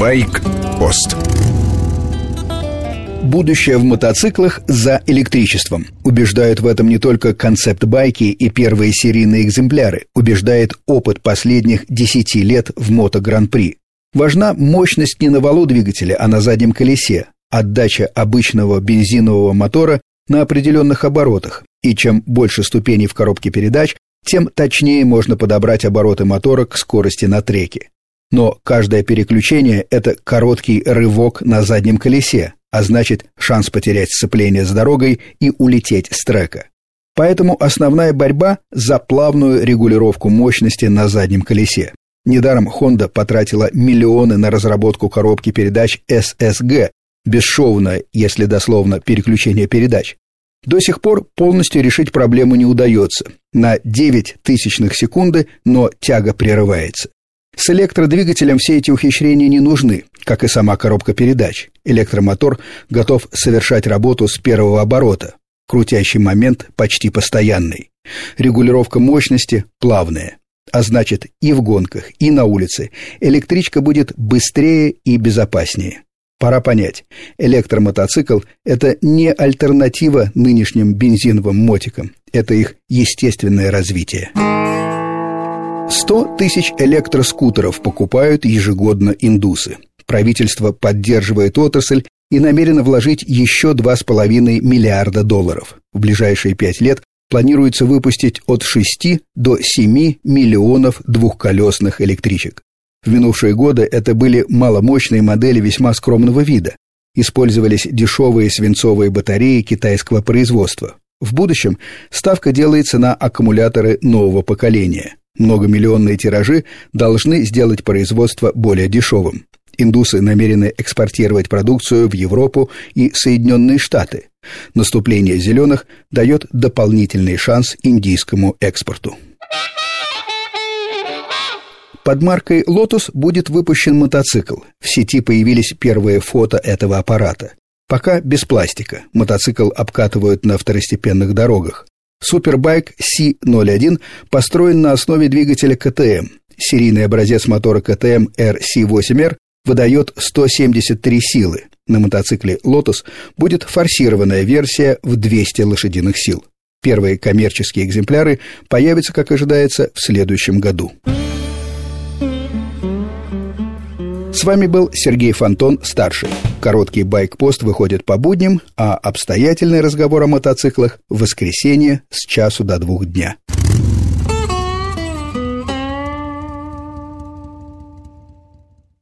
Байк-пост Будущее в мотоциклах за электричеством. Убеждают в этом не только концепт-байки и первые серийные экземпляры, убеждает опыт последних 10 лет в мото-гран-при. Важна мощность не на валу двигателя, а на заднем колесе, отдача обычного бензинового мотора на определенных оборотах, и чем больше ступеней в коробке передач, тем точнее можно подобрать обороты мотора к скорости на треке. Но каждое переключение – это короткий рывок на заднем колесе, а значит шанс потерять сцепление с дорогой и улететь с трека. Поэтому основная борьба за плавную регулировку мощности на заднем колесе. Недаром Honda потратила миллионы на разработку коробки передач SSG, бесшовное, если дословно, переключение передач. До сих пор полностью решить проблему не удается. На 9 тысячных секунды, но тяга прерывается. С электродвигателем все эти ухищрения не нужны, как и сама коробка передач. Электромотор готов совершать работу с первого оборота. Крутящий момент почти постоянный. Регулировка мощности плавная. А значит, и в гонках, и на улице электричка будет быстрее и безопаснее. Пора понять, электромотоцикл – это не альтернатива нынешним бензиновым мотикам, это их естественное развитие. 100 тысяч электроскутеров покупают ежегодно индусы. Правительство поддерживает отрасль и намерено вложить еще 2,5 миллиарда долларов. В ближайшие пять лет планируется выпустить от 6 до 7 миллионов двухколесных электричек. В минувшие годы это были маломощные модели весьма скромного вида. Использовались дешевые свинцовые батареи китайского производства. В будущем ставка делается на аккумуляторы нового поколения. Многомиллионные тиражи должны сделать производство более дешевым. Индусы намерены экспортировать продукцию в Европу и Соединенные Штаты. Наступление зеленых дает дополнительный шанс индийскому экспорту. Под маркой Lotus будет выпущен мотоцикл. В сети появились первые фото этого аппарата. Пока без пластика. Мотоцикл обкатывают на второстепенных дорогах. Супербайк C01 построен на основе двигателя КТМ. Серийный образец мотора КТМ RC8R выдает 173 силы. На мотоцикле Lotus будет форсированная версия в 200 лошадиных сил. Первые коммерческие экземпляры появятся, как ожидается, в следующем году. С вами был Сергей Фонтон, старший. Короткий байк-пост выходит по будням, а обстоятельный разговор о мотоциклах в воскресенье с часу до двух дня.